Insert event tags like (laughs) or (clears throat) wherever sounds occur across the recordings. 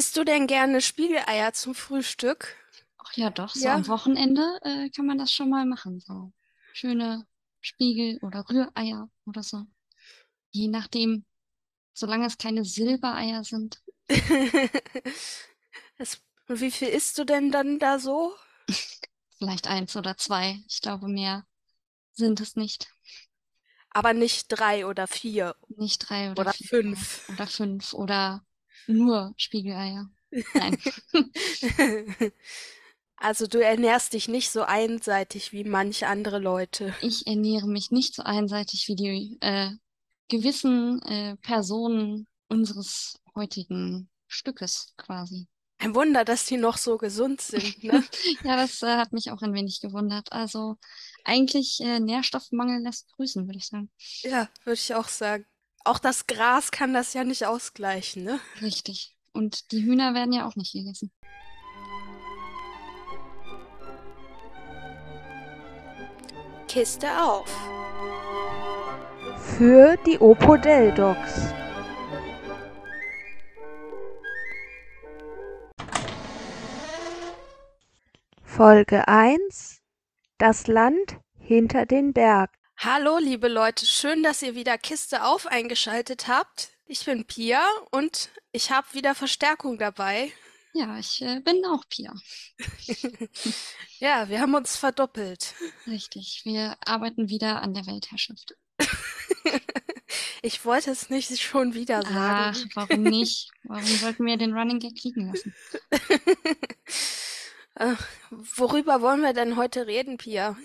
Isst du denn gerne Spiegeleier zum Frühstück? Ach ja, doch, so Ja. am Wochenende äh, kann man das schon mal machen. So schöne Spiegel- oder Rühreier oder so. Je nachdem, solange es keine Silbereier sind. (laughs) Und wie viel isst du denn dann da so? (laughs) Vielleicht eins oder zwei. Ich glaube, mehr sind es nicht. Aber nicht drei oder vier Nicht drei oder oder vier fünf. oder fünf oder nur Spiegeleier. Nein. (laughs) Also du ernährst dich nicht so einseitig wie manche andere Leute. Ich ernähre mich nicht so einseitig wie die äh, gewissen äh, Personen unseres heutigen Stückes quasi. Ein Wunder, dass die noch so gesund sind, ne? (laughs) Ja, das äh, hat mich auch ein wenig gewundert. Also eigentlich äh, Nährstoffmangel lässt grüßen, würde ich sagen. Ja, würde ich auch sagen. Auch das Gras kann das ja nicht ausgleichen, ne? Richtig. Und die Hühner werden ja auch nicht gegessen. Kiste auf. Für die Opodel-Docs. Folge 1 Das Land hinter den Berg. Hallo, liebe Leute, schön, dass ihr wieder Kiste auf eingeschaltet habt. Ich bin Pia und ich habe wieder Verstärkung dabei. Ja, ich äh, bin auch Pia. (laughs) Ja, wir haben uns verdoppelt. Richtig. Wir arbeiten wieder an der Weltherrschaft. (laughs) Ich wollte es nicht schon wieder Ach, sagen. warum nicht? Warum sollten wir den Running Gag kriegen lassen? (laughs) Äh, worüber wollen wir denn heute reden, Pia?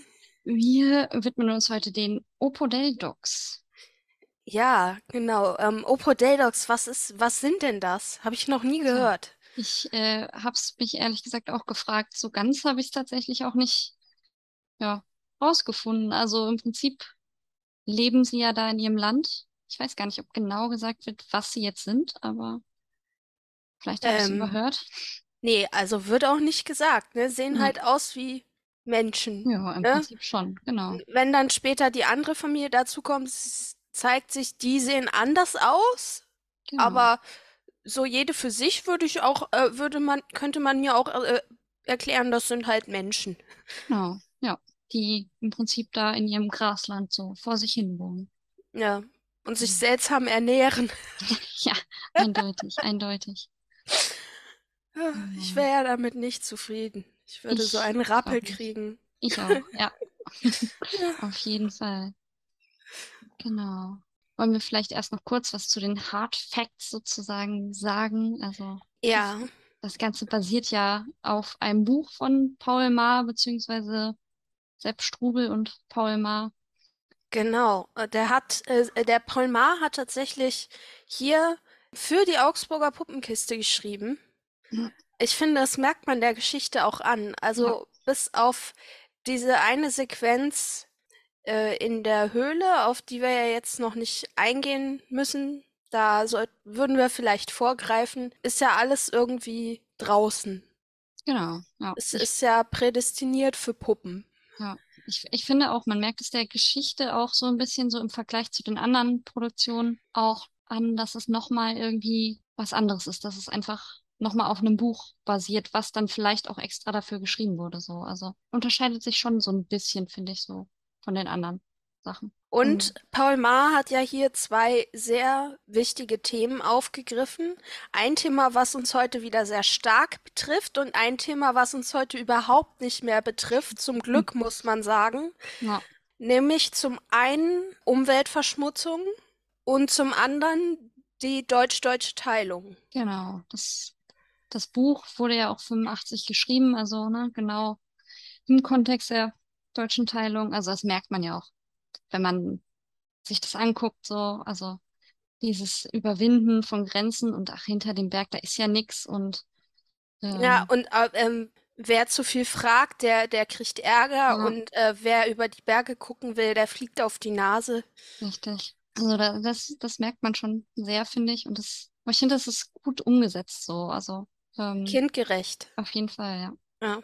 Wir widmen uns heute den Opodel-Docs. Ja, genau. Ähm, Opodel-Docs, was ist, was sind denn das? Habe ich noch nie Tja, gehört. ich äh, habe es mich ehrlich gesagt auch gefragt. So ganz habe ich es tatsächlich auch nicht ja, rausgefunden. Also im Prinzip leben sie ja da in ihrem Land. Ich weiß gar nicht, ob genau gesagt wird, was sie jetzt sind, aber vielleicht habe ich es Ähm, überhört. nee, also wird auch nicht gesagt, ne? Sehen Ja, halt aus wie Menschen, ja, im ne? Prinzip schon, genau. Wenn dann später die andere Familie dazukommt, zeigt sich, die sehen anders aus, Genau. aber so jede für sich würde ich auch, äh, würde man, könnte man mir auch äh, erklären, das sind halt Menschen. Genau, ja. Die im Prinzip da in ihrem Grasland so vor sich hin wohnen. Ja. Und sich seltsam ernähren. (laughs) Ja, eindeutig, eindeutig. Ja, Ich Genau. wäre ja damit nicht zufrieden. Ich würde so Ich einen auch Rappel nicht. kriegen. Ich auch, (laughs) ja. Ja. Auf jeden Fall. Genau. Wollen wir vielleicht erst noch kurz was zu den Hard Facts sozusagen sagen? Also das, Ja, das Ganze basiert ja auf einem Buch von Paul Maar beziehungsweise Sepp Strubel und Paul Maar. genau. Äh, Der hat, äh, der Paul Maar hat tatsächlich hier für die Augsburger Puppenkiste geschrieben. Ja, Ich finde, das merkt man der Geschichte auch an. ja, Also bis auf diese eine Sequenz äh, in der Höhle, auf die wir ja jetzt noch nicht eingehen müssen, da soll, würden wir vielleicht vorgreifen, ist ja alles irgendwie draußen. genau. Ja, Es ist ja prädestiniert für Puppen. ja. Ich, ich finde auch, man merkt es der Geschichte auch so ein bisschen so im Vergleich zu den anderen Produktionen auch an, dass es nochmal irgendwie was anderes ist, dass es einfach nochmal auf einem Buch basiert, was dann vielleicht auch extra dafür geschrieben wurde, so. Also unterscheidet sich schon so ein bisschen, finde ich, so von den anderen Sachen. Und Und Paul Maar hat ja hier zwei sehr wichtige Themen aufgegriffen. Ein Thema, was uns heute wieder sehr stark betrifft und ein Thema, was uns heute überhaupt nicht mehr betrifft, zum Glück muss man sagen, ja, nämlich zum einen Umweltverschmutzung und zum anderen die deutsch-deutsche Teilung. genau. Das, das Buch wurde ja auch 85 geschrieben, also ne, genau im Kontext der deutschen Teilung. Also das merkt man ja auch, wenn man sich das anguckt, so, also dieses Überwinden von Grenzen und ach, hinter dem Berg, da ist ja nix und Ja, ähm, und äh, ähm, wer zu viel fragt, der, der kriegt Ärger ja, und äh, wer über die Berge gucken will, der fliegt auf die Nase. richtig. Also da, das, das merkt man schon sehr, finde ich. Und das, ich finde, das ist gut umgesetzt so. Also ähm, Kindgerecht. auf jeden Fall, ja. Ja.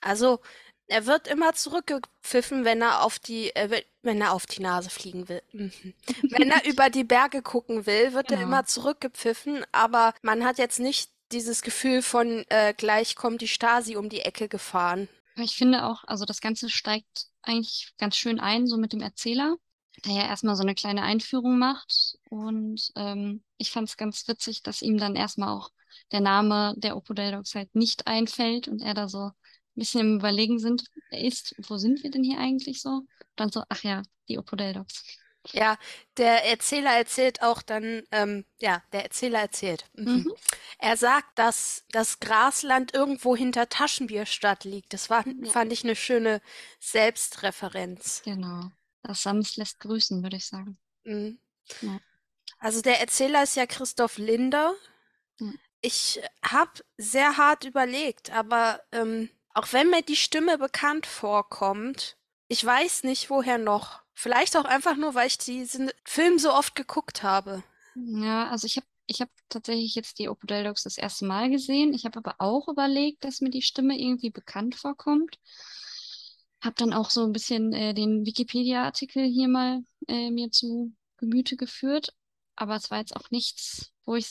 Also, er wird immer zurückgepfiffen, wenn er auf die, äh, we- wenn er auf die Nase fliegen will. (laughs) Wenn er (laughs) über die Berge gucken will, wird er Genau. immer zurückgepfiffen, aber man hat jetzt nicht dieses Gefühl von äh, gleich kommt die Stasi um die Ecke gefahren. Ich finde auch, also das Ganze steigt eigentlich ganz schön ein, so mit dem Erzähler, der ja erstmal so eine kleine Einführung macht. Und ähm, ich fand es ganz witzig, dass ihm dann erstmal auch der Name der Opodeldocs halt nicht einfällt und er da so ein bisschen im Überlegen sind, ist, wo sind wir denn hier eigentlich so? dann so, ach ja, die Opodeldocs. Ja, der Erzähler erzählt auch dann, ähm, ja, der Erzähler erzählt. Mhm. Mhm. Er sagt, dass das Grasland irgendwo hinter Taschenbierstadt liegt. Das war, ja. fand ich eine schöne Selbstreferenz. Genau. Das Sams lässt grüßen, würde ich sagen. Mhm. Ja. Also der Erzähler ist ja Christoph Linder. Mhm. Ich habe sehr hart überlegt, aber ähm, auch wenn mir die Stimme bekannt vorkommt, ich weiß nicht, woher noch. Vielleicht auch einfach nur, weil ich diesen Film so oft geguckt habe. Ja, also ich habe ich hab tatsächlich jetzt die Opodel Dogs das erste Mal gesehen. Ich habe aber auch überlegt, dass mir die Stimme irgendwie bekannt vorkommt. Habe dann auch so ein bisschen äh, den Wikipedia-Artikel hier mal äh, mir zu Gemüte geführt. Aber es war jetzt auch nichts, wo ich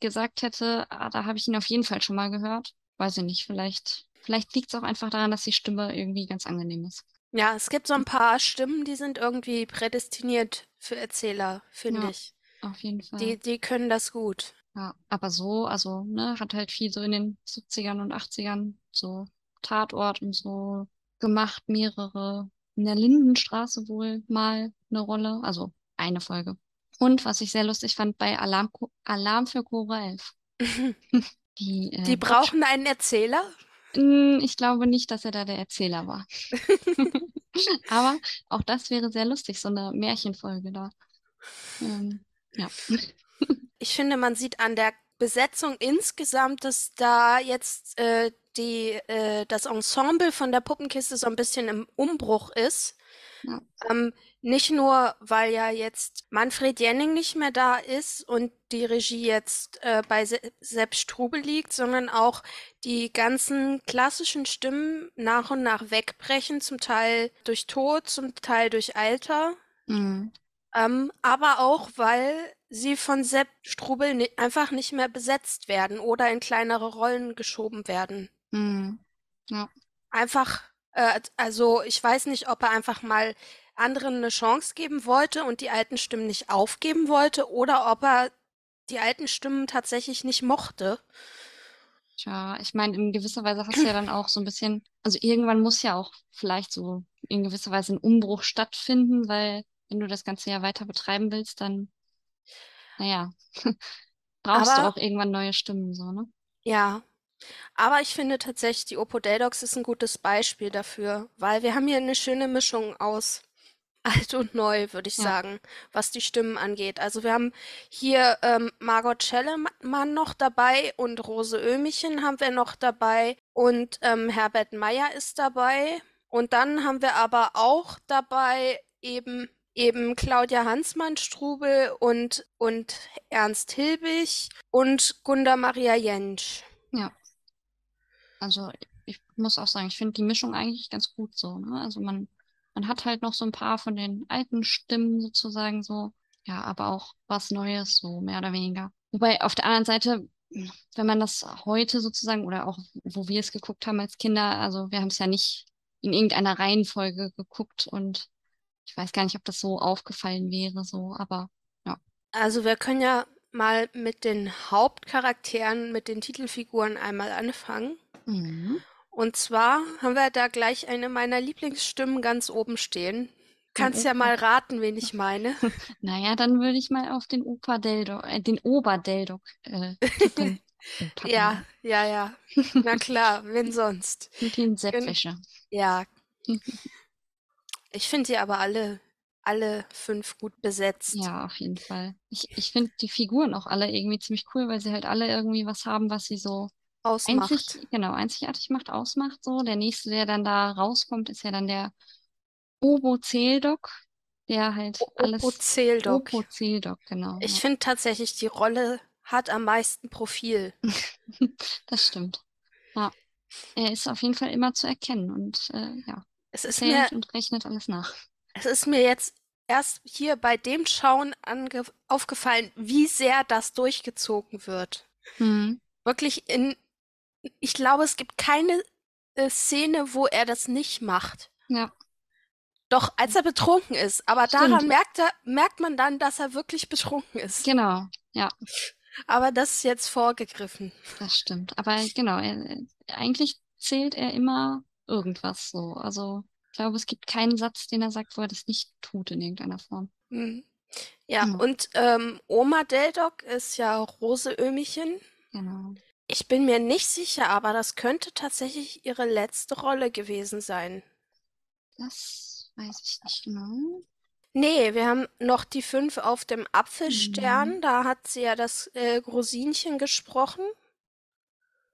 gesagt hätte, ah, da habe ich ihn auf jeden Fall schon mal gehört. Weiß ich nicht, vielleicht, vielleicht liegt es auch einfach daran, dass die Stimme irgendwie ganz angenehm ist. Ja, es gibt so ein paar Stimmen, die sind irgendwie prädestiniert für Erzähler, finde Ja, ich. auf jeden Die, Fall. die können das gut. Ja, aber so, also, ne, hat halt viel so in den 70ern und 80ern so Tatort und so gemacht, mehrere. In der Lindenstraße wohl mal eine Rolle, also eine Folge. Und was ich sehr lustig fand, bei Alarm, Alarm für Cora 11. (laughs) Die, äh, Die brauchen einen Erzähler? Hm, ich glaube nicht, dass er da der Erzähler war. (laughs) (laughs) Aber auch das wäre sehr lustig, so eine Märchenfolge da. Ähm, ja. Ich finde, man sieht an der Besetzung insgesamt, dass da jetzt äh, die, äh, das Ensemble von der Puppenkiste so ein bisschen im Umbruch ist. Ja. Ähm, nicht nur, weil ja jetzt Manfred Jenning nicht mehr da ist und die Regie jetzt äh, bei Se Sepp Strubel liegt, sondern auch die ganzen klassischen Stimmen nach und nach wegbrechen, zum Teil durch Tod, zum Teil durch Alter. Mhm. Ähm, aber auch, weil sie von Sepp Strubel ni einfach nicht mehr besetzt werden oder in kleinere Rollen geschoben werden. Mhm. Ja. Einfach äh, also ich weiß nicht, ob er einfach mal anderen eine Chance geben wollte und die alten Stimmen nicht aufgeben wollte oder ob er die alten Stimmen tatsächlich nicht mochte. Tja, ich meine, in gewisser Weise hast du ja (laughs) dann auch so ein bisschen, also irgendwann muss ja auch vielleicht so in gewisser Weise ein Umbruch stattfinden, weil wenn du das Ganze ja weiter betreiben willst, dann, naja, (laughs) brauchst Aber, du auch irgendwann neue Stimmen, so, ne? Ja, aber ich finde tatsächlich, die Opodeldocs ist ein gutes Beispiel dafür, weil wir haben hier eine schöne Mischung aus (laughs) alt und neu, würde ich ja. sagen, was die Stimmen angeht. Also wir haben hier ähm, Margot Schellemann noch dabei und Rose Ömichen haben wir noch dabei und ähm, Herbert Meyer ist dabei. Und dann haben wir aber auch dabei eben eben Claudia Hansmann-Strubel und, und Ernst Hilbig und Gunda Maria Jentsch. Ja. Also ich muss auch sagen, ich finde die Mischung eigentlich ganz gut so. Ne? Also man, man hat halt noch so ein paar von den alten Stimmen sozusagen so, ja, aber auch was Neues, so mehr oder weniger. Wobei auf der anderen Seite, wenn man das heute sozusagen oder auch wo wir es geguckt haben als Kinder, also wir haben es ja nicht in irgendeiner Reihenfolge geguckt und ich weiß gar nicht, ob das so aufgefallen wäre, so, aber ja. Also wir können ja mal mit den Hauptcharakteren, mit den Titelfiguren einmal anfangen. Mhm. Und zwar haben wir da gleich eine meiner Lieblingsstimmen ganz oben stehen. Kannst ja mal raten, wen ich meine. (laughs) naja, dann würde ich mal auf den Opa Deldok, äh, den Oberdeldok äh, (laughs) ja, ja, ja. (laughs) Na klar, wen sonst? Mit den Seppwäsche. Ja. Ich finde sie aber alle, alle fünf gut besetzt. Ja, auf jeden Fall. Ich, ich finde die Figuren auch alle irgendwie ziemlich cool, weil sie halt alle irgendwie was haben, was sie so Ausmacht. Einzig, genau, einzigartig macht, ausmacht so. Der nächste, der dann da rauskommt, ist ja dann der Obo-Zeldok, der halt alles. Obo-Zeldok. Obo-Zeldok, genau. Ich ja. finde tatsächlich, die Rolle hat am meisten Profil. (laughs) das stimmt. Ja. Er ist auf jeden Fall immer zu erkennen und äh, ja. Es ist mir, und rechnet alles nach. Es ist mir jetzt erst hier bei dem Schauen aufgefallen, wie sehr das durchgezogen wird. Hm. wirklich in, ich glaube, es gibt keine äh, Szene, wo er das nicht macht. Ja. Doch, als er betrunken ist. Aber Stimmt. daran merkt, er, merkt man dann, dass er wirklich betrunken ist. Genau, ja, Aber das ist jetzt vorgegriffen. das stimmt. Aber genau, er, eigentlich zählt er immer irgendwas so. Also ich glaube, es gibt keinen Satz, den er sagt, wo er das nicht tut in irgendeiner Form. Mhm. Ja, Ja. und ähm, Oma Deldok ist ja Rose Ömichen. Genau. Ich bin mir nicht sicher, aber das könnte tatsächlich ihre letzte Rolle gewesen sein. Das weiß ich nicht genau. Nee, wir haben noch die fünf auf dem Apfelstern. Da hat sie ja das äh, Grosinchen gesprochen.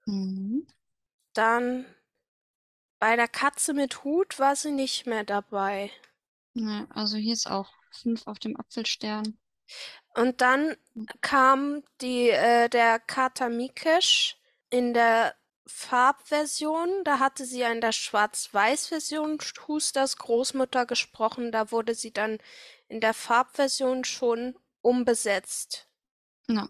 Mhm. Dann bei der Katze mit Hut war sie nicht mehr dabei. Ja, also hier ist auch fünf auf dem Apfelstern. Und dann kam die, äh, der Kater Mikesh in der Farbversion. Da hatte sie ja in der Schwarz-Weiß-Version Husters Großmutter gesprochen. Da wurde sie dann in der Farbversion schon umbesetzt. Ja.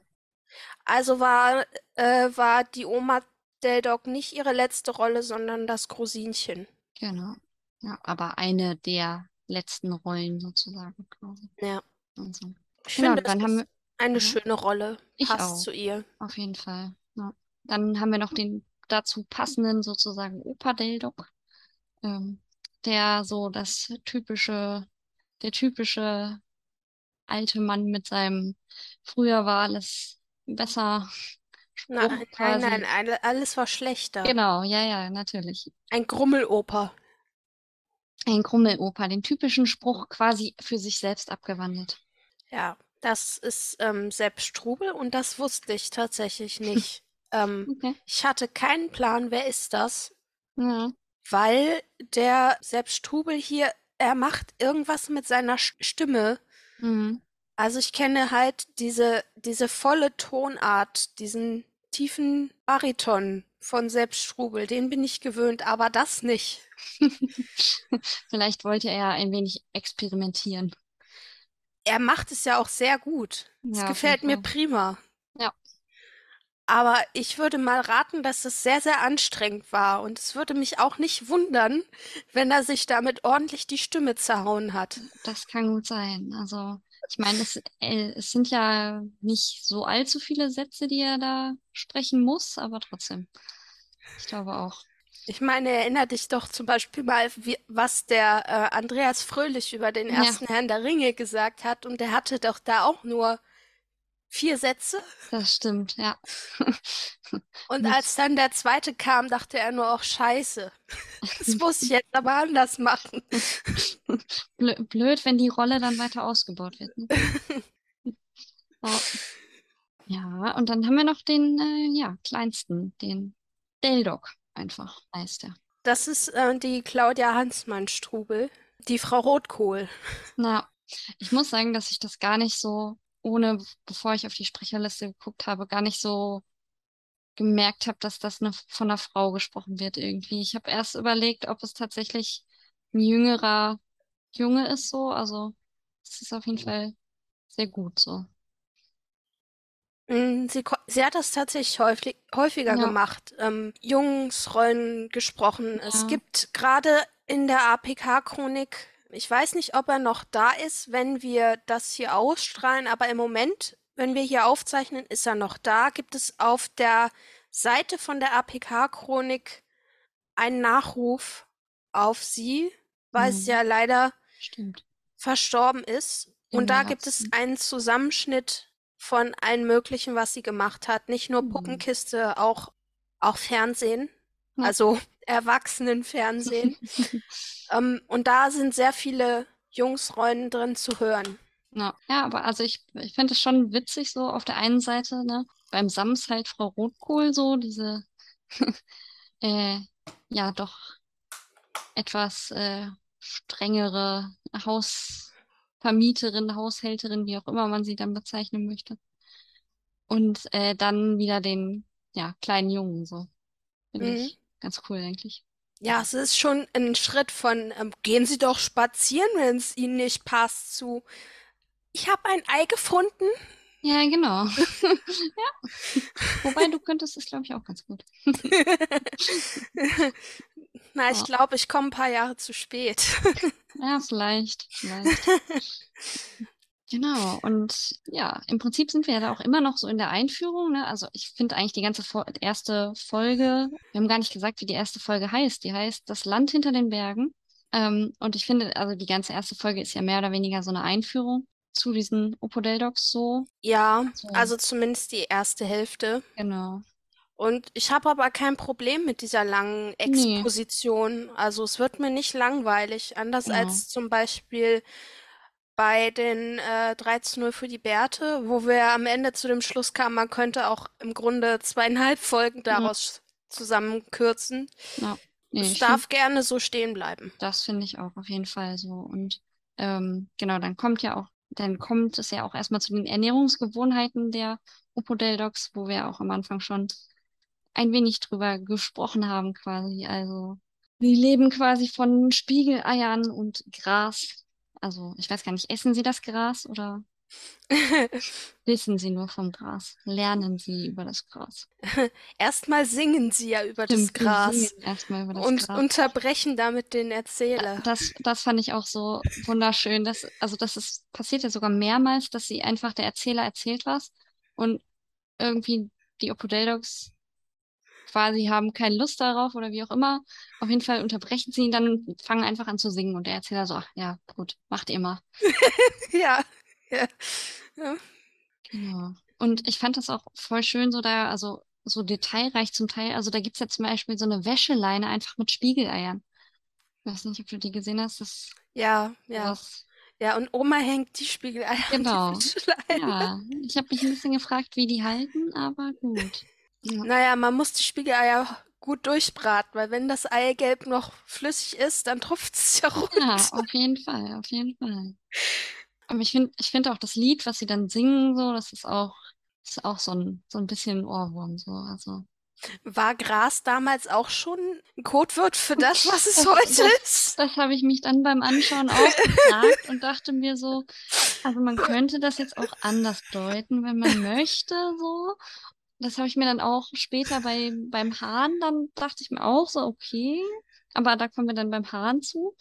Also war, äh, war die Oma Del Dog nicht ihre letzte Rolle, sondern das Grosinchen. Genau. Ja, aber eine der letzten Rollen sozusagen quasi. Ja. Also, Ich genau, finde, dann haben wir eine Ja. schöne Rolle. Ich Passt auch. zu ihr. auf jeden Fall. Ja. Dann haben wir noch den dazu passenden sozusagen Opa Deldok, ähm, der so das typische, der typische alte Mann mit seinem früher war alles besser Spruch Nein, (laughs) nein, quasi. nein, alle- alles war schlechter. Genau, ja, ja, natürlich. Ein Grummeloper. Ein Grummeloper, den typischen Spruch quasi für sich selbst abgewandelt. Ja, das ist ähm, Sepp Strubel und das wusste ich tatsächlich nicht. ähm, Okay. ich hatte keinen Plan, wer ist das, Ja. weil der Sepp Strubel hier, er macht irgendwas mit seiner Stimme. Mhm. Also ich kenne halt diese, diese volle Tonart, diesen tiefen Bariton von Sepp Strubel, den bin ich gewöhnt, aber das nicht. (laughs) Vielleicht wollte er ein wenig experimentieren. Er macht es ja auch sehr gut. Es Ja, gefällt mir prima. Ja. Aber ich würde mal raten, dass es sehr, sehr anstrengend war. Und es würde mich auch nicht wundern, wenn er sich damit ordentlich die Stimme zerhauen hat. Das kann gut sein. Also, ich meine, es, äh, es sind ja nicht so allzu viele Sätze, die er da sprechen muss, aber trotzdem. Ich glaube auch. Ich meine, erinner dich doch zum Beispiel mal, wie, was der äh, Andreas Fröhlich über den Ja. ersten Herrn der Ringe gesagt hat. Und der hatte doch da auch nur vier Sätze. Das stimmt, ja. (laughs) Und als dann der zweite kam, dachte er nur auch Scheiße. (laughs) Das muss ich jetzt aber anders machen. (laughs) Blö- Blöd, wenn die Rolle dann weiter ausgebaut wird. Ne? Ja. Ja, und dann haben wir noch den, äh, ja, kleinsten, den Deldok einfach heißt er. Das ist äh, die Claudia Hansmann-Strubel, die Frau Rotkohl. (laughs) Na, ich muss sagen, dass ich das gar nicht so, ohne, bevor ich auf die Sprecherliste geguckt habe, gar nicht so gemerkt habe, dass das eine, von einer Frau gesprochen wird irgendwie. Ich habe erst überlegt, ob es tatsächlich ein jüngerer Junge ist so. Also es ist auf jeden Fall sehr gut so. Mm, Sie, sie hat das tatsächlich häufig, häufiger Ja. gemacht, ähm, Jungsrollen gesprochen. Es Ja. gibt gerade in der APK-Chronik, ich weiß nicht, ob er noch da ist, wenn wir das hier ausstrahlen, aber im Moment, wenn wir hier aufzeichnen, ist er noch da. Gibt es auf der Seite von der APK-Chronik einen Nachruf auf sie, weil Mhm. sie ja leider Stimmt. verstorben ist. Und da März, gibt es ne? einen Zusammenschnitt von allem Möglichen, was sie gemacht hat. Nicht nur Mhm. Puppenkiste, auch, auch Fernsehen. Ja. Also (laughs) Erwachsenenfernsehen. (laughs) ähm, und da sind sehr viele Jungsrollen drin zu hören. Ja, ja, aber also ich, ich finde es schon witzig so auf der einen Seite, ne? Beim Sams halt Frau Rotkohl so, diese (laughs) äh, ja doch etwas äh, strengere Hausvermieterin, Haushälterin, wie auch immer man sie dann bezeichnen möchte. Und äh, dann wieder den ja, kleinen Jungen so. Finde Mhm. ich ganz cool eigentlich. Ja, es ist schon ein Schritt von, ähm, gehen Sie doch spazieren, wenn es Ihnen nicht passt, zu, ich habe ein Ei gefunden, Ja, genau. (laughs) ja. Wobei du könntest es, glaube ich, auch ganz gut. (laughs) Na, ich glaube, ich komme ein paar Jahre zu spät. (laughs) Ja, vielleicht, vielleicht. (laughs) Genau, und ja, im Prinzip sind wir ja da auch immer noch so in der Einführung, ne? Also ich finde eigentlich die ganze Fo erste Folge, wir haben gar nicht gesagt, wie die erste Folge heißt. Die heißt Das Land hinter den Bergen. Ähm, und ich finde, also die ganze erste Folge ist ja mehr oder weniger so eine Einführung zu diesen Opodeldocs so. Ja, So. also zumindest die erste Hälfte. Genau. Und ich habe aber kein Problem mit dieser langen Nee. Exposition. Also es wird mir nicht langweilig, anders Genau. als zum Beispiel bei den äh, 13.0 für die Bärte, wo wir am Ende zu dem Schluss kamen, man könnte auch im Grunde zweieinhalb Folgen daraus zusammenkürzen. Ja. Nee, Es ich darf find, gerne so stehen bleiben. das finde ich auch auf jeden Fall so. Und ähm, genau, dann kommt ja auch, dann kommt es ja auch erstmal zu den Ernährungsgewohnheiten der Opodeldocs, wo wir auch am Anfang schon ein wenig drüber gesprochen haben, quasi. Also, die leben quasi von Spiegeleiern und Gras. Also, ich weiß gar nicht, essen sie das Gras oder (laughs) wissen sie nur vom Gras? Lernen sie über das Gras? (laughs) Erstmal singen sie ja über das Stimmt, wir Gras über das und Gras. unterbrechen damit den Erzähler. Das, das fand ich auch so wunderschön. Das, also das ist, passiert ja sogar mehrmals, dass sie einfach, der Erzähler erzählt was und irgendwie die Opodeldocs quasi haben keine Lust darauf oder wie auch immer. Auf jeden Fall unterbrechen sie ihn dann und fangen einfach an zu singen und der Erzähler so, ach ja, gut, macht ihr mal. (laughs) Ja. Ja. Ja. Genau. Und ich fand das auch voll schön, so da, also so detailreich zum Teil. Also da gibt's ja zum Beispiel so eine Wäscheleine einfach mit Spiegeleiern. Ich weiß nicht, ob du die gesehen hast. Das Ja, ja. sowas Ja, und Oma hängt die Spiegeleier an die Genau. Wäscheleine. Ja, ich habe mich ein bisschen gefragt, wie die halten, aber gut. Ja, Naja, man muss die Spiegeleier gut durchbraten, weil wenn das Eigelb noch flüssig ist, dann tropft es ja ja, runter. auf jeden Fall, auf jeden Fall. Aber ich finde, ich finde auch das Lied, was sie dann singen, so, das ist auch, ist auch so ein, so ein bisschen ein Ohrwurm, so, also. War Gras damals auch schon ein Codewort für das, was es (laughs) Das- heute das- ist? Das habe ich mich dann beim Anschauen auch gefragt und dachte mir so, also man könnte das jetzt auch anders deuten, wenn man möchte, so. Das habe ich mir dann auch später bei, beim Hahn, dann dachte ich mir auch so, okay. Aber da kommen wir dann beim Hahn zu.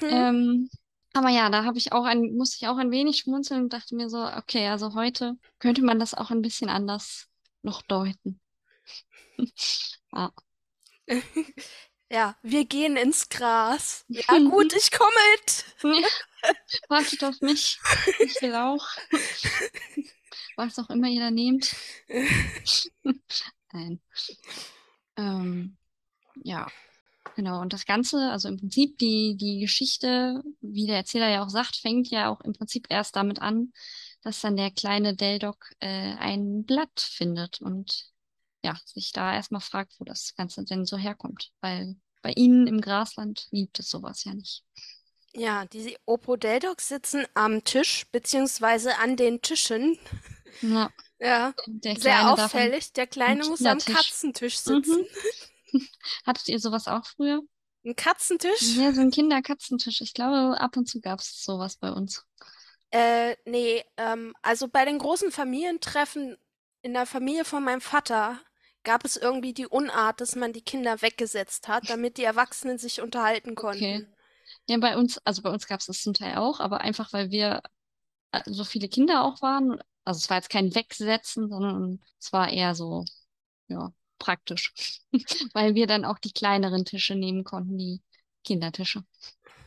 Mhm. Ähm, aber ja, da habe ich auch ein, musste ich auch ein wenig schmunzeln und dachte mir so, okay, also heute könnte man das auch ein bisschen anders noch deuten. (laughs) Ja. (laughs) Ja, wir gehen ins Gras. Ja, (laughs) gut, ich komme mit. Wartet auf mich. Ich will auch. Was auch immer ihr da nehmt. (laughs) (laughs) Nein. Ähm, ja, genau. Und das Ganze, also im Prinzip die, die Geschichte, wie der Erzähler ja auch sagt, fängt ja auch im Prinzip erst damit an, dass dann der kleine Deldoc äh, ein Blatt findet und ja, sich da erstmal fragt, wo das Ganze denn so herkommt. Weil bei ihnen im Grasland gibt es sowas ja nicht. Ja, diese Opodeldocs sitzen am Tisch, beziehungsweise an den Tischen. Ja, Ja, der sehr auffällig. Der Kleine muss am. Katzentisch sitzen. (laughs) Hattet ihr sowas auch früher? Ein Katzentisch? Ja, so ein Kinderkatzentisch. Ich glaube, ab und zu gab es sowas bei uns. Äh, nee, ähm, also bei den großen Familientreffen in der Familie von meinem Vater gab es irgendwie die Unart, dass man die Kinder weggesetzt hat, damit die Erwachsenen sich unterhalten konnten. Ja, bei uns, also bei uns gab es das zum Teil auch, aber einfach, weil wir äh, so viele Kinder auch waren. Also es war jetzt kein Wegsetzen, sondern es war eher so, ja, praktisch. (laughs) Weil wir dann auch die kleineren Tische nehmen konnten, die Kindertische.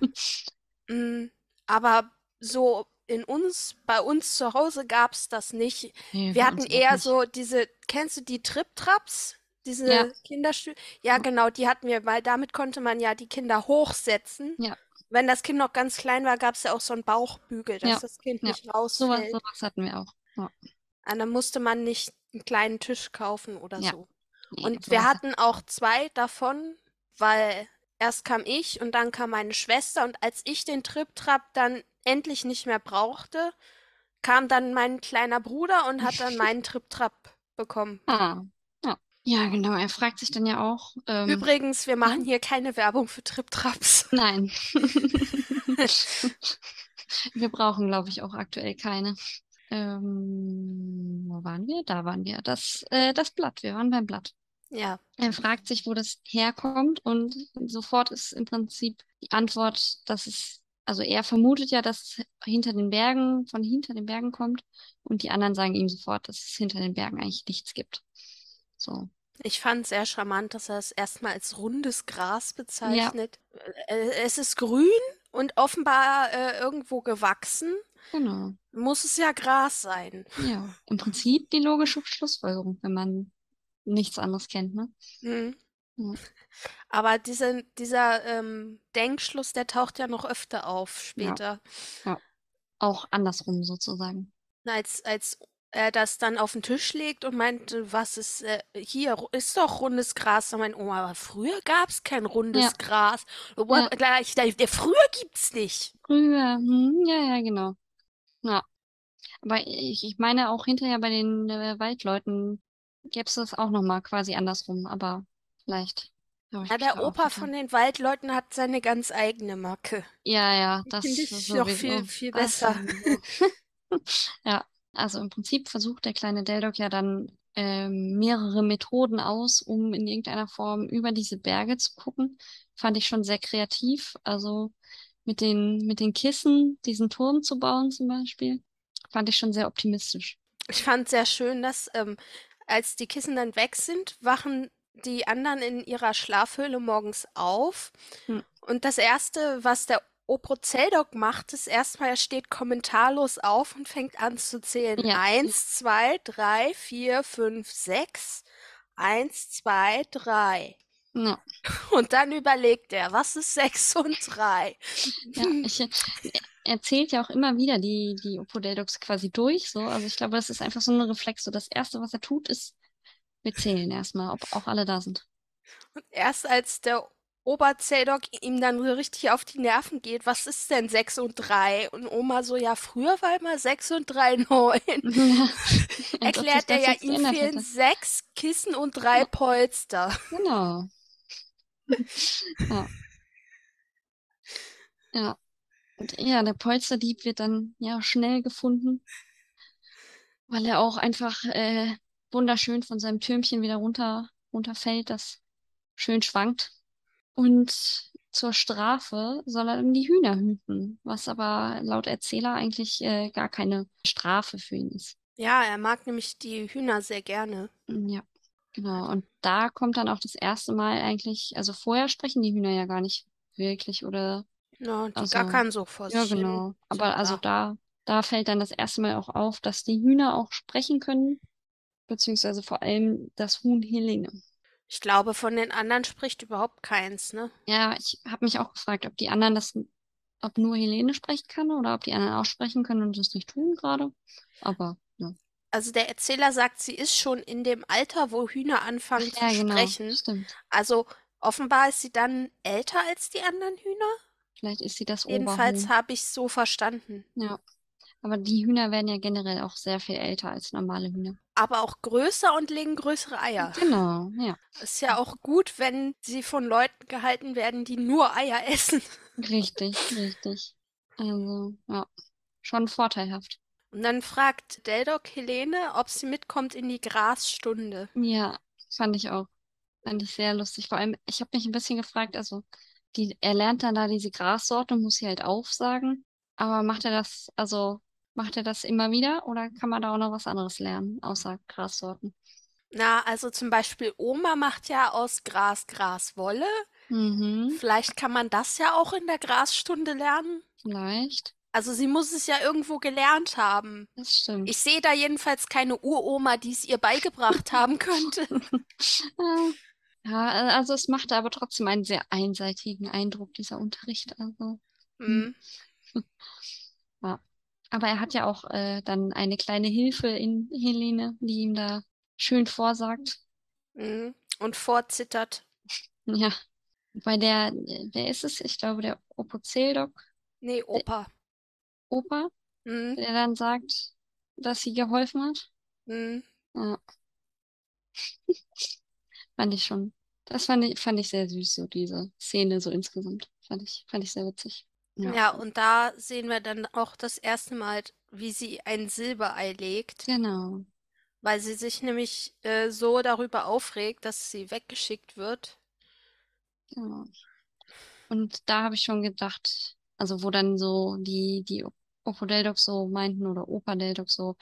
(laughs) Mm, aber so in uns, bei uns zu Hause gab es das nicht. Nee, Wir hatten eher so diese, kennst du die Trip-Traps? Diese Ja. Kinderstühle? Ja, genau, die hatten wir, weil damit konnte man ja die Kinder hochsetzen. Ja. Wenn das Kind noch ganz klein war, gab es ja auch so einen Bauchbügel, dass Ja, das Kind ja. nicht rausfällt. sowas hatten wir auch. Ja. Und dann musste man nicht einen kleinen Tisch kaufen oder so. Nee, Und wir hatten auch zwei davon, weil erst kam ich und dann kam meine Schwester. Und als ich den Trip-Trap dann endlich nicht mehr brauchte, kam dann mein kleiner Bruder und hat dann (laughs) meinen Trip-Trap bekommen. Ah, ja. Genau. Er fragt sich dann ja auch. Ähm, Übrigens, wir machen hier keine Werbung für Trip-Traps. (laughs) nein. (laughs) Wir brauchen, glaube ich, auch aktuell keine. ähm, wo waren wir? Da waren wir. Das, äh, das Blatt. Wir waren beim Blatt. Ja. Er fragt sich, wo das herkommt und sofort ist im Prinzip die Antwort, dass es, also er vermutet ja, dass es hinter den Bergen, von hinter den Bergen kommt und die anderen sagen ihm sofort, dass es hinter den Bergen eigentlich nichts gibt. So. Ich fand sehr charmant, dass er es erstmal als rundes Gras bezeichnet. Äh, Es ist grün und offenbar äh, irgendwo gewachsen. Genau. Muss es ja Gras sein. Ja. Im Prinzip die logische Schlussfolgerung, wenn man nichts anderes kennt, ne? Mhm. Ja. Aber diese, dieser ähm, Denkschluss, der taucht ja noch öfter auf später. Auch andersrum sozusagen. Als, als er das dann auf den Tisch legt und meinte, was ist äh, hier, ist doch rundes Gras. Da meint Oma, aber früher gab es kein rundes Ja. Gras. Oma, Ja. gleich, der, früher gibt's nicht. Früher, hm, ja, ja, genau. Ja. Aber ich, ich meine auch hinterher bei den äh, Waldleuten gäbe es das auch nochmal quasi andersrum, aber vielleicht Ja, der Opa von den Waldleuten hat seine ganz eigene Macke. Ja, ja, das finde ich ist noch viel, viel Das besser. (laughs) Ja, also im Prinzip versucht der kleine Deldok ja dann ähm, mehrere Methoden aus, um in irgendeiner Form über diese Berge zu gucken. Fand ich schon sehr kreativ. Also mit den, mit den Kissen diesen Turm zu bauen zum Beispiel, fand ich schon sehr optimistisch. Ich fand sehr schön, dass ähm, als die Kissen dann weg sind, wachen die anderen in ihrer Schlafhöhle morgens auf. Hm. Und das Erste, was der Oprozeldok macht, ist erstmal, er steht kommentarlos auf und fängt an zu zählen. Ja. Eins, zwei, drei, vier, fünf, sechs. Eins, zwei, drei. Ja, Und dann überlegt er, was ist sechs und drei? ja, ich, äh, er zählt ja auch immer wieder die, die Opodeldoks quasi durch, so. Also ich glaube, das ist einfach so ein Reflex. So das Erste, was er tut, ist, wir zählen erstmal, ob auch alle da sind. Und erst als der Oberzähdok ihm dann so richtig auf die Nerven geht, was ist denn 6 und 3? Und Oma so, ja, früher war immer 6 und 3 (laughs) neun. Ja, (laughs) als ob Erklärt er ja, ihm fehlen hätte. sechs Kissen und drei Ja. Polster. (laughs) Genau. Ja. Ja. Und ja, der Polsterdieb wird dann ja schnell gefunden, weil er auch einfach äh, wunderschön von seinem Türmchen wieder runter, runterfällt, das schön schwankt. Und zur Strafe soll er dann die Hühner hüten, was aber laut Erzähler eigentlich äh, gar keine Strafe für ihn ist. Ja, er mag nämlich die Hühner sehr gerne. Ja, genau. Und da kommt dann auch das erste Mal eigentlich, also vorher sprechen die Hühner ja gar nicht wirklich oder Ja, die Also, gackern so vor ja, sich hin. genau. Aber also da. da, da fällt dann das erste Mal auch auf, dass die Hühner auch sprechen können, beziehungsweise vor allem das Huhn Helene. Ich glaube, von den anderen spricht überhaupt keins, ne? Ja, ich habe mich auch gefragt, ob die anderen das, ob nur Helene sprechen kann oder ob die anderen auch sprechen können und das nicht tun gerade. Aber ja. Also der Erzähler sagt, sie ist schon in dem Alter, wo Hühner anfangen Ja, zu genau, sprechen. stimmt. Also offenbar ist sie dann älter als die anderen Hühner. Vielleicht ist sie das Jedenfalls Oberhuhn. habe ich es so verstanden. Ja. Aber die Hühner werden ja generell auch sehr viel älter als normale Hühner. Aber auch größer und legen größere Eier. Genau, ja. Ist ja auch gut, wenn sie von Leuten gehalten werden, die nur Eier (laughs) essen. Richtig, richtig. Also, ja. Schon vorteilhaft. Und dann fragt Deldok Helene, ob sie mitkommt in die Grasstunde. Ja, fand ich auch. Fand ich sehr lustig. Vor allem, ich habe mich ein bisschen gefragt, also die, er lernt dann da diese Grassorte und muss sie halt aufsagen. Aber macht er das, also macht er das immer wieder oder kann man da auch noch was anderes lernen, außer Grassorten? Na, also zum Beispiel Oma macht ja aus Gras Graswolle. Mhm, Vielleicht kann man das ja auch in der Grasstunde lernen. vielleicht. Also sie muss es ja irgendwo gelernt haben. Das stimmt. Ich sehe da jedenfalls keine Uroma, die es ihr beigebracht (laughs) haben könnte. (laughs) Ja, also es machte aber trotzdem einen sehr einseitigen Eindruck, dieser Unterricht. Also, Hm. (laughs) ja. Aber er hat ja auch äh, dann eine kleine Hilfe in Helene, die ihm da schön vorsagt. Hm. Und vorzittert. Ja. Bei der, wer ist es? Ich glaube, der Opozeldok Nee, Opa. Opa, Hm. der dann sagt, dass sie geholfen hat. Hm. Ja. (laughs) Fand ich schon. Das fand ich, fand ich sehr süß, so diese Szene so insgesamt. Fand ich, fand ich sehr witzig. Ja. Ja, und da sehen wir dann auch das erste Mal wie sie ein Silberei legt, Genau. weil sie sich nämlich äh, so darüber aufregt, dass sie weggeschickt wird. Genau. Und da habe ich schon gedacht, also wo dann so die, die Opodeldocs so meinten oder Opa Deldoc so,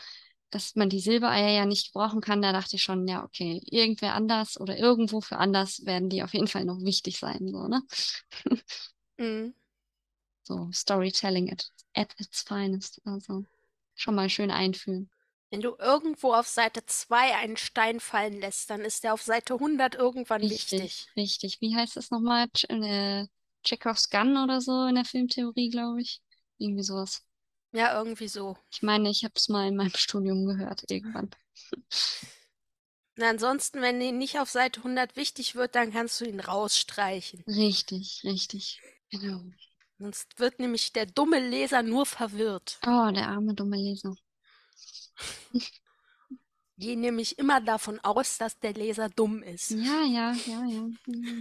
dass man die Silbereier ja nicht gebrauchen kann, da dachte ich schon, ja, okay, irgendwer anders oder irgendwo für anders werden die auf jeden Fall noch wichtig sein, so, ne? Mhm. So Storytelling at, at its finest. Also schon mal schön einfühlen. Wenn du irgendwo auf Seite 2 einen Stein fallen lässt, dann ist der auf Seite 100 irgendwann Richtig, wichtig. richtig. Wie heißt das nochmal? Ch äh, Chekhovs Gun oder so in der Filmtheorie, glaube ich. Irgendwie sowas. Ja, irgendwie so. Ich meine, ich habe es mal in meinem (laughs) Studium gehört, irgendwann. Und ansonsten, wenn die nicht auf Seite 100 wichtig wird, dann kannst du ihn rausstreichen. Richtig, richtig. Genau. Sonst wird nämlich der dumme Leser nur verwirrt. Oh, der arme, dumme Leser. (laughs) Gehe nämlich immer davon aus, dass der Leser dumm ist. Ja, ja, ja, ja.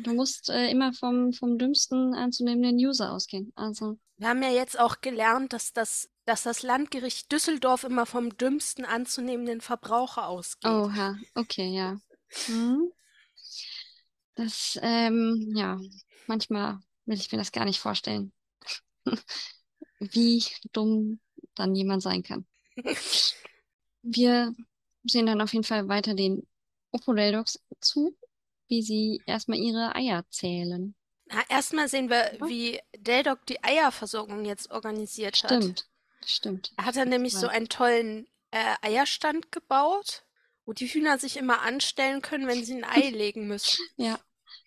Du musst äh, immer vom, vom dümmsten anzunehmenden User ausgehen. Also, Wir haben ja jetzt auch gelernt, dass das, dass das Landgericht Düsseldorf immer vom dümmsten anzunehmenden Verbraucher ausgeht. oha, okay, ja. Hm. Das, ähm, ja, manchmal will ich mir das gar nicht vorstellen, (laughs) wie dumm dann jemand sein kann. (laughs) Wir sehen dann auf jeden Fall weiter den Opodeldocs zu, wie sie erstmal ihre Eier zählen. Na, erstmal sehen wir, wie Deldoc die Eierversorgung jetzt organisiert hat. Stimmt, stimmt. Er hat dann nämlich so einen tollen äh, Eierstand gebaut, wo die Hühner sich immer anstellen können, wenn sie ein Ei (laughs) legen müssen. Ja,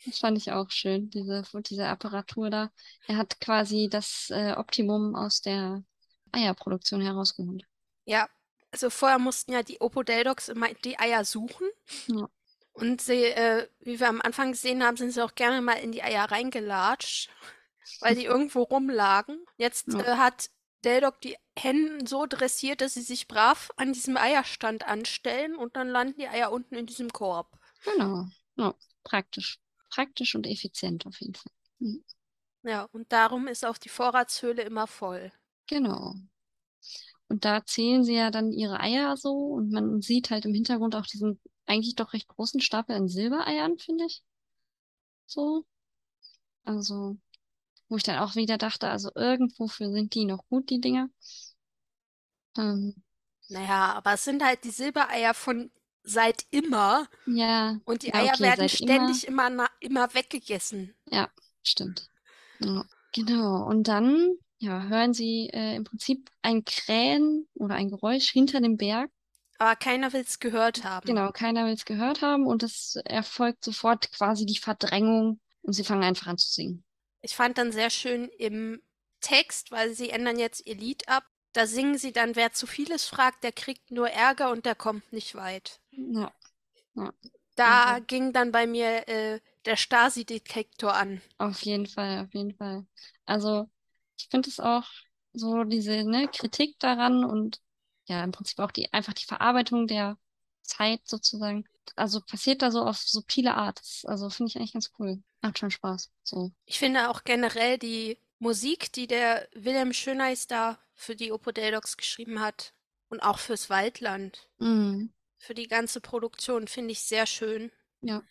das fand ich auch schön, diese, diese Apparatur da. Er hat quasi das äh, Optimum aus der Eierproduktion herausgeholt. Ja, also vorher mussten ja die Opodeldocs immer die Eier suchen. Ja. Und sie, äh, wie wir am Anfang gesehen haben, sind sie auch gerne mal in die Eier reingelatscht, (laughs) weil die irgendwo rumlagen. Jetzt Ja. äh, hat Deldoc die Hennen so dressiert, dass sie sich brav an diesem Eierstand anstellen und dann landen die Eier unten in diesem Korb. Genau, ja, praktisch. Praktisch und effizient auf jeden Fall. Mhm. Ja, und darum ist auch die Vorratshöhle immer voll. Genau. Und da zählen sie ja dann ihre Eier so und man sieht halt im Hintergrund auch diesen eigentlich doch recht großen Stapel an Silbereiern, finde ich. So. Also, wo ich dann auch wieder dachte, also irgendwofür sind die noch gut, die Dinger. Ähm, Naja, aber es sind halt die Silbereier von seit immer ja, und die Ja, Eier okay, werden ständig immer, na, immer weggegessen. stimmt. Ja, genau. Und dann, ja, hören sie äh, im Prinzip ein Krähen oder ein Geräusch hinter dem Berg. Aber keiner will es gehört haben. Genau, keiner will es gehört haben und es erfolgt sofort quasi die Verdrängung und sie fangen einfach an zu singen. Ich fand dann sehr schön im Text, weil sie ändern jetzt ihr Lied ab. Da singen sie dann, wer zu vieles fragt, der kriegt nur Ärger und der kommt nicht weit. Ja, Da Mhm. ging dann bei mir äh, der Stasi-Detektor an. auf jeden Fall, auf jeden Fall. Also, ich finde es auch so diese, ne, Kritik daran und ja, im Prinzip auch die, einfach die Verarbeitung der Zeit sozusagen. Also passiert da so auf subtile Art. Das, also finde ich eigentlich ganz cool. Macht schon Spaß. So. Ich finde auch generell die Musik, die der Wilhelm Schöneis da für die Opodeldocs geschrieben hat und auch fürs Waldland, Mhm. Für die ganze Produktion, finde ich sehr schön. Ja.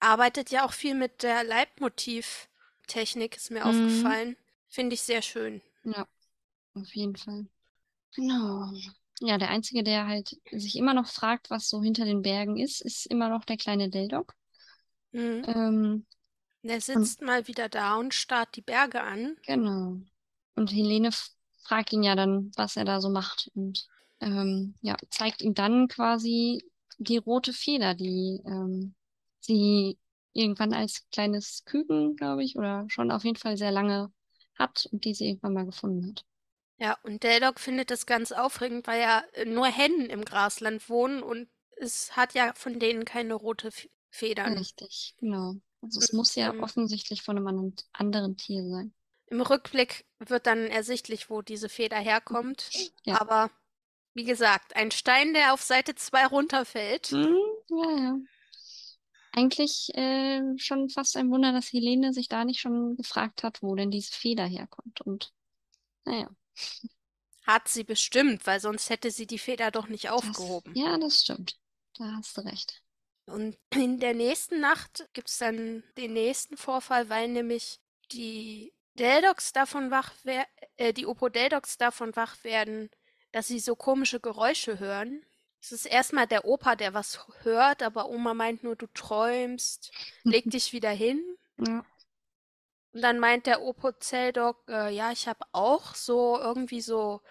Arbeitet ja auch viel mit der Leitmotivtechnik, ist mir Mhm. aufgefallen. Finde ich sehr schön. Ja, auf jeden Fall. Genau. Ja, der Einzige, der halt sich immer noch fragt, was so hinter den Bergen ist, ist immer noch der kleine Deldoc. Mhm. Ähm, Der sitzt mal wieder da und starrt die Berge an. genau. Und Helene fragt ihn ja dann, was er da so macht und ähm, ja, zeigt ihm dann quasi die rote Feder, die ähm, sie irgendwann als kleines Küken, glaube ich, oder schon auf jeden Fall sehr lange hat und die sie irgendwann mal gefunden hat. Ja, und Deldoc findet das ganz aufregend, weil ja nur Hennen im Grasland wohnen und es hat ja von denen keine rote F Federn. Richtig, genau. Also es Und, muss ja ähm, offensichtlich von einem anderen, anderen Tier sein. Im Rückblick wird dann ersichtlich, wo diese Feder herkommt. Ja. Aber wie gesagt, ein Stein, der auf Seite 2 runterfällt. Hm, ja, ja. Eigentlich äh, schon fast ein Wunder, dass Helene sich da nicht schon gefragt hat, wo denn diese Feder herkommt. Und naja, Hat sie bestimmt, weil sonst hätte sie die Feder doch nicht Das, aufgehoben. ja, das stimmt. Da hast du recht. Und in der nächsten Nacht gibt es dann den nächsten Vorfall, weil nämlich die Deldox davon wach werden, äh, die Opo-Deldox davon wach werden, dass sie so komische Geräusche hören. Es ist erstmal der Opa, der was hört, aber Oma meint nur, du träumst, (laughs) leg dich wieder hin. Ja. Und dann meint der Opo-Zelldog, äh, ja, ich habe auch so irgendwie so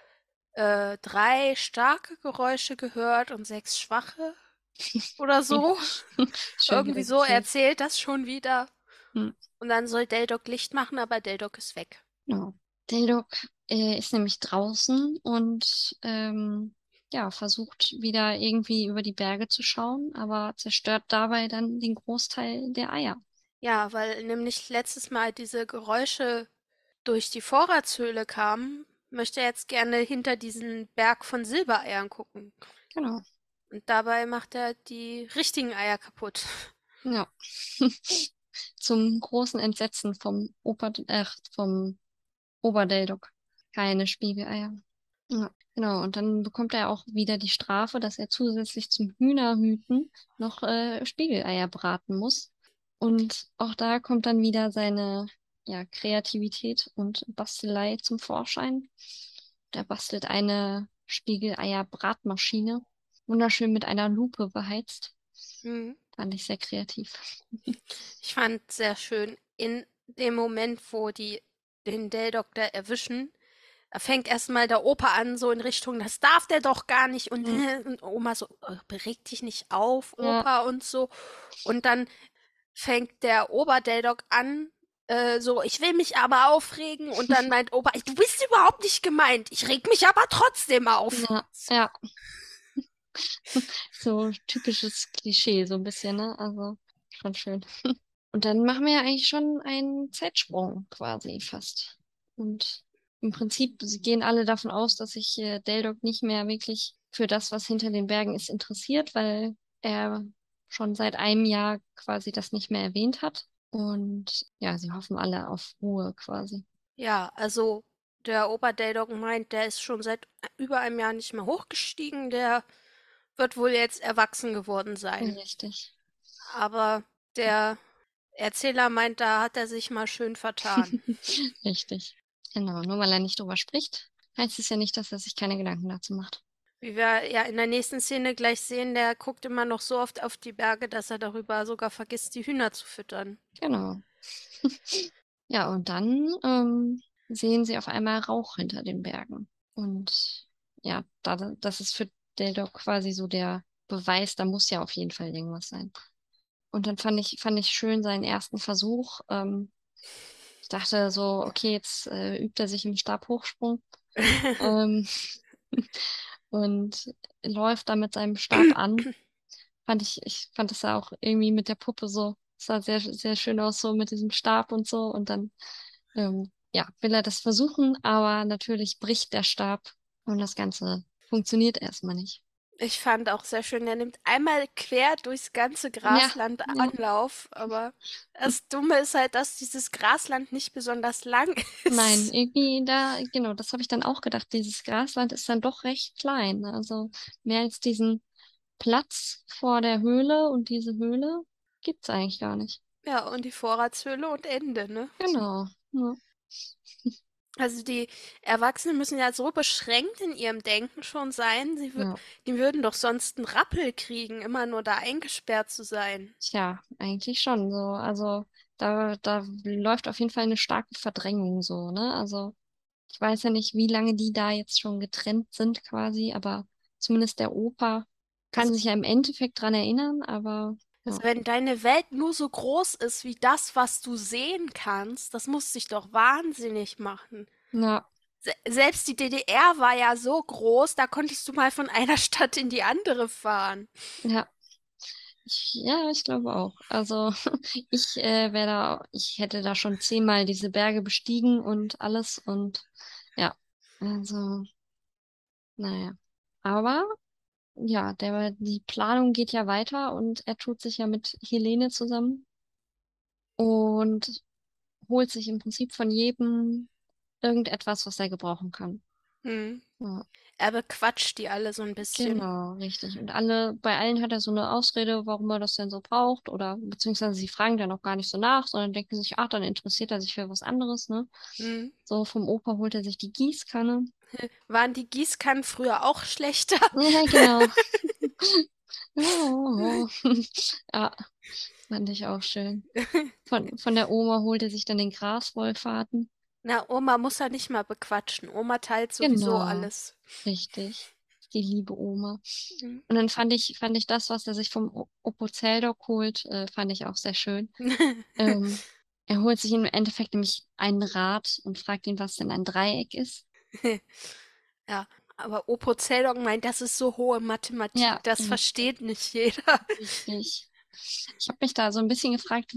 äh, drei starke Geräusche gehört und sechs schwache (laughs) oder so. (laughs) Irgendwie so, er erzählt das schon wieder. Hm. Und dann soll Deldok Licht machen, aber Deldok ist weg. Genau. Deldok äh, ist nämlich draußen und ähm, ja, versucht wieder irgendwie über die Berge zu schauen, aber zerstört dabei dann den Großteil der Eier. Ja, weil nämlich letztes Mal diese Geräusche durch die Vorratshöhle kamen, möchte er jetzt gerne hinter diesen Berg von Silbereiern gucken. Genau. Und dabei macht er die richtigen Eier kaputt. Ja. (laughs) Zum großen Entsetzen vom Opa, äh, vom Oberdeldok. Keine Spiegeleier. Ja, genau. Und dann bekommt er auch wieder die Strafe, dass er zusätzlich zum Hühnerhüten noch äh, Spiegeleier braten muss. Und auch da kommt dann wieder seine ja, Kreativität und Bastelei zum Vorschein. Der bastelt eine Spiegeleier-Bratmaschine, wunderschön mit einer Lupe beheizt. Mhm. Fand ich sehr kreativ. Ich fand sehr schön, in dem Moment, wo die den Deldok da erwischen, da fängt erstmal der Opa an, so in Richtung, das darf der doch gar nicht. Und, Mhm. (laughs) und Oma so, "Äh, bereg dich nicht auf, Ja. Opa und so. Und dann fängt der Oberdeldok an, äh, so, ich will mich aber aufregen. Und dann meint Opa, du bist überhaupt nicht gemeint. Ich reg mich aber trotzdem auf. Ja, ja. (laughs) So typisches Klischee, so ein bisschen, ne? Also schon schön. (laughs) Und dann machen wir ja eigentlich schon einen Zeitsprung quasi fast. Und im Prinzip, sie gehen alle davon aus, dass sich äh, Deldok nicht mehr wirklich für das, was hinter den Bergen ist, interessiert, weil er schon seit einem Jahr quasi das nicht mehr erwähnt hat. Und ja, sie hoffen alle auf Ruhe quasi. Ja, also der Oberdeldok meint, der ist schon seit über einem Jahr nicht mehr hochgestiegen. Der wird wohl jetzt erwachsen geworden sein. Richtig. Aber der Erzähler meint, da hat er sich mal schön vertan. (laughs) Richtig. Genau, nur weil er nicht drüber spricht, heißt es ja nicht, dass er sich keine Gedanken dazu macht. Wie wir ja in der nächsten Szene gleich sehen, der guckt immer noch so oft auf die Berge, dass er darüber sogar vergisst, die Hühner zu füttern. Genau. (laughs) Ja, und dann ähm, sehen sie auf einmal Rauch hinter den Bergen. Und ja, da, das ist für Deldok quasi so der Beweis, da muss ja auf jeden Fall irgendwas sein. Und dann fand ich, fand ich schön seinen ersten Versuch. Ähm, ich dachte so, okay, jetzt äh, übt er sich im Stabhochsprung. (laughs) ähm, (laughs) und läuft da mit seinem Stab an. Fand ich, ich fand das ja auch irgendwie mit der Puppe so, sah sehr, sehr schön aus, so mit diesem Stab und so. Und dann, ähm, ja, will er das versuchen, aber natürlich bricht der Stab und das Ganze funktioniert erstmal nicht. Ich fand auch sehr schön, der nimmt einmal quer durchs ganze Grasland ja. Anlauf, aber das Dumme ist halt, dass dieses Grasland nicht besonders lang ist. Nein, irgendwie da, genau, das habe ich dann auch gedacht. Dieses Grasland ist dann doch recht klein. Also mehr als diesen Platz vor der Höhle und diese Höhle gibt's eigentlich gar nicht. Ja, und die Vorratshöhle und Ende, ne? Genau. Ja. Also die Erwachsenen müssen ja so beschränkt in ihrem Denken schon sein. Sie, wü- Ja. die würden doch sonst einen Rappel kriegen, immer nur da eingesperrt zu sein. Tja, eigentlich schon so. Also da, da läuft auf jeden Fall eine starke Verdrängung so, ne? Also ich weiß ja nicht, wie lange die da jetzt schon getrennt sind quasi, aber zumindest der Opa kann Also- sich ja im Endeffekt dran erinnern, aber Also Ja. wenn deine Welt nur so groß ist wie das, was du sehen kannst, das muss dich doch wahnsinnig machen. ja, Se selbst die DDR war ja so groß, da konntest du mal von (laughs) einer Stadt in die andere fahren. ja. Ich, ja, ich glaube auch. Also (laughs) ich äh, wäre da, ich hätte da schon zehnmal diese Berge bestiegen und alles und ja, also naja. Aber ja, der, die Planung geht ja weiter und er tut sich ja mit Helene zusammen und holt sich im Prinzip von jedem irgendetwas, was er gebrauchen kann. Mhm. Ja. Er bequatscht die alle so ein bisschen. Genau, richtig. Und alle, bei allen hat er so eine Ausrede, warum er das denn so braucht, oder beziehungsweise sie fragen dann auch gar nicht so nach, sondern denken sich, ach, dann interessiert er sich für was anderes, ne? Mhm. So vom Opa holt er sich die Gießkanne. Waren die Gießkannen früher auch schlechter? Ja, genau. Oh, (laughs) (laughs) ja, fand ich auch schön. Von, von der Oma holt er sich dann den Graswollfaden. Na, Oma muss er nicht mal bequatschen. Oma teilt sowieso Genau. alles. Richtig. Die liebe Oma. Mhm. Und dann fand ich, fand ich das, was er sich vom Opozeldok holt, äh, fand ich auch sehr schön. (laughs) Ähm, er holt sich im Endeffekt nämlich einen Rad und fragt ihn, was denn ein Dreieck ist. (laughs) Ja, aber Opozeldok meint, das ist so hohe Mathematik, Ja, das mhm. versteht nicht jeder. Richtig. Ich habe mich da so ein bisschen gefragt,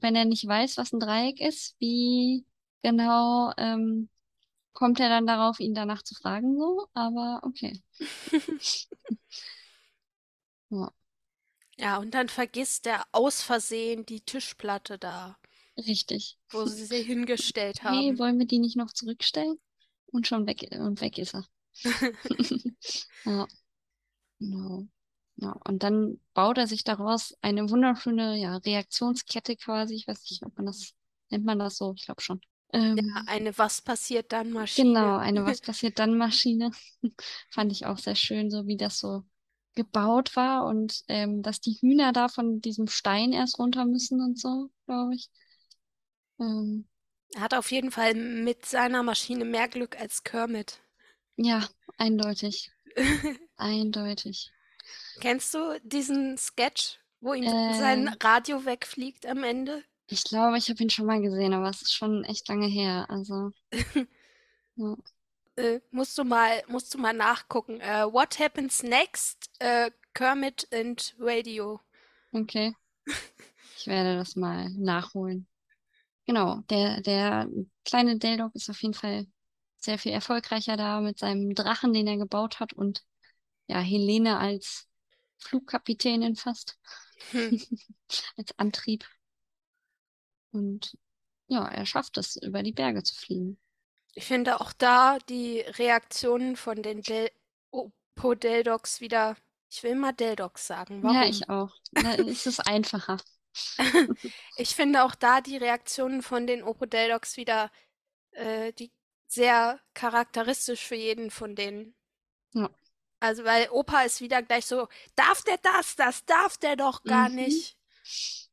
wenn er nicht weiß, was ein Dreieck ist, wie genau ähm, kommt er dann darauf, ihn danach zu fragen, so? Aber okay. (laughs) (laughs) Ja, Ja, und dann vergisst er aus Versehen die Tischplatte da, richtig. wo sie sie hingestellt haben. wollen wir die nicht noch zurückstellen? Und schon weg, und weg ist er. (laughs) Ja, genau. Ja, und dann baut er sich daraus eine wunderschöne, ja, Reaktionskette quasi. Ich weiß nicht, ob man das, nennt man das so? Ich glaube schon. Ähm, Ja, eine Was passiert dann Maschine. Genau, eine (laughs) Was passiert dann Maschine. (laughs) Fand ich auch sehr schön, so wie das so gebaut war und ähm, dass die Hühner da von diesem Stein erst runter müssen und so, glaube ich. Ähm, Er hat auf jeden Fall mit seiner Maschine mehr Glück als Kermit. ja, eindeutig, (laughs) eindeutig. Kennst du diesen Sketch, wo ihm Äh. sein Radio wegfliegt am Ende? Ich glaube, ich habe ihn schon mal gesehen, aber es ist schon echt lange her. Also, (laughs) ja. Äh, musst du mal, musst du mal nachgucken. Äh, What happens next? Äh, Kermit and Radio. Okay. (laughs) Ich werde das mal nachholen. Genau, der, der kleine Dale-Dog ist auf jeden Fall sehr viel erfolgreicher da mit seinem Drachen, den er gebaut hat und ja, Helene als Flugkapitänin fast, Hm. (laughs) als Antrieb. Und ja, er schafft es, über die Berge zu fliegen. Ich finde auch da die Reaktionen von den Del Opo Deldogs wieder. Ich will mal Deldogs sagen. Warum? Ja, ich auch. Da ist es einfacher. (laughs) (laughs) Ich finde auch da die Reaktionen von den Opo Deldogs wieder äh, die sehr charakteristisch für jeden von denen. Ja. Also, weil Opa ist wieder gleich so, darf der das? Das darf der doch gar Mhm. nicht.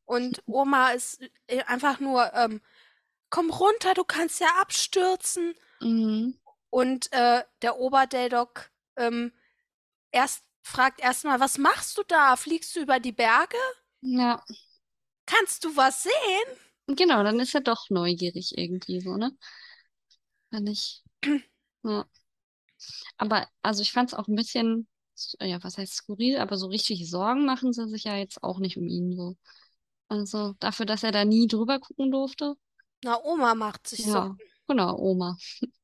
Und Oma ist äh, einfach nur, ähm, komm runter, du kannst ja abstürzen. Mhm. Und äh, der Oberdeldog ähm, erst fragt erstmal, was machst du da? Fliegst du über die Berge? Ja, Kannst du was sehen? genau, dann ist er doch neugierig irgendwie so, ne? Fand ich. (clears throat) Ja. Aber, also ich fand es auch ein bisschen, ja, was heißt skurril, aber so richtig Sorgen machen sie sich ja jetzt auch nicht um ihn so. Also dafür, dass er da nie drüber gucken durfte. Na, Oma macht sich Ja, Sorgen. genau, Oma. (laughs)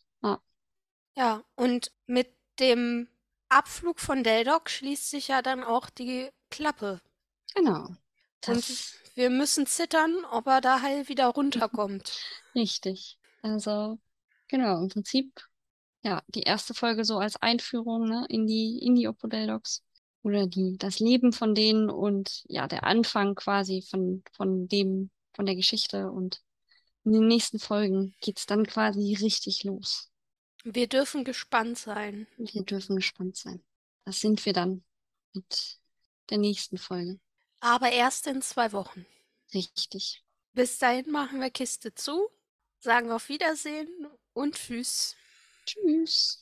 Ja, und mit dem Abflug von Deldog schließt sich ja dann auch die Klappe. Genau. Und Das wir müssen zittern, ob er da heil wieder runterkommt. (laughs) richtig. Also, genau, im Prinzip, ja, die erste Folge so als Einführung, ne, in die, in die Opodeldocs. Oder die, das Leben von denen und ja, der Anfang quasi von, von dem, von der Geschichte. Und in den nächsten Folgen geht's dann quasi richtig los. Wir dürfen gespannt sein. Wir dürfen gespannt sein. Das sind wir dann mit der nächsten Folge. Aber erst in zwei Wochen. Richtig. Bis dahin machen wir Kiste zu, sagen auf Wiedersehen und Tschüss. Tschüss.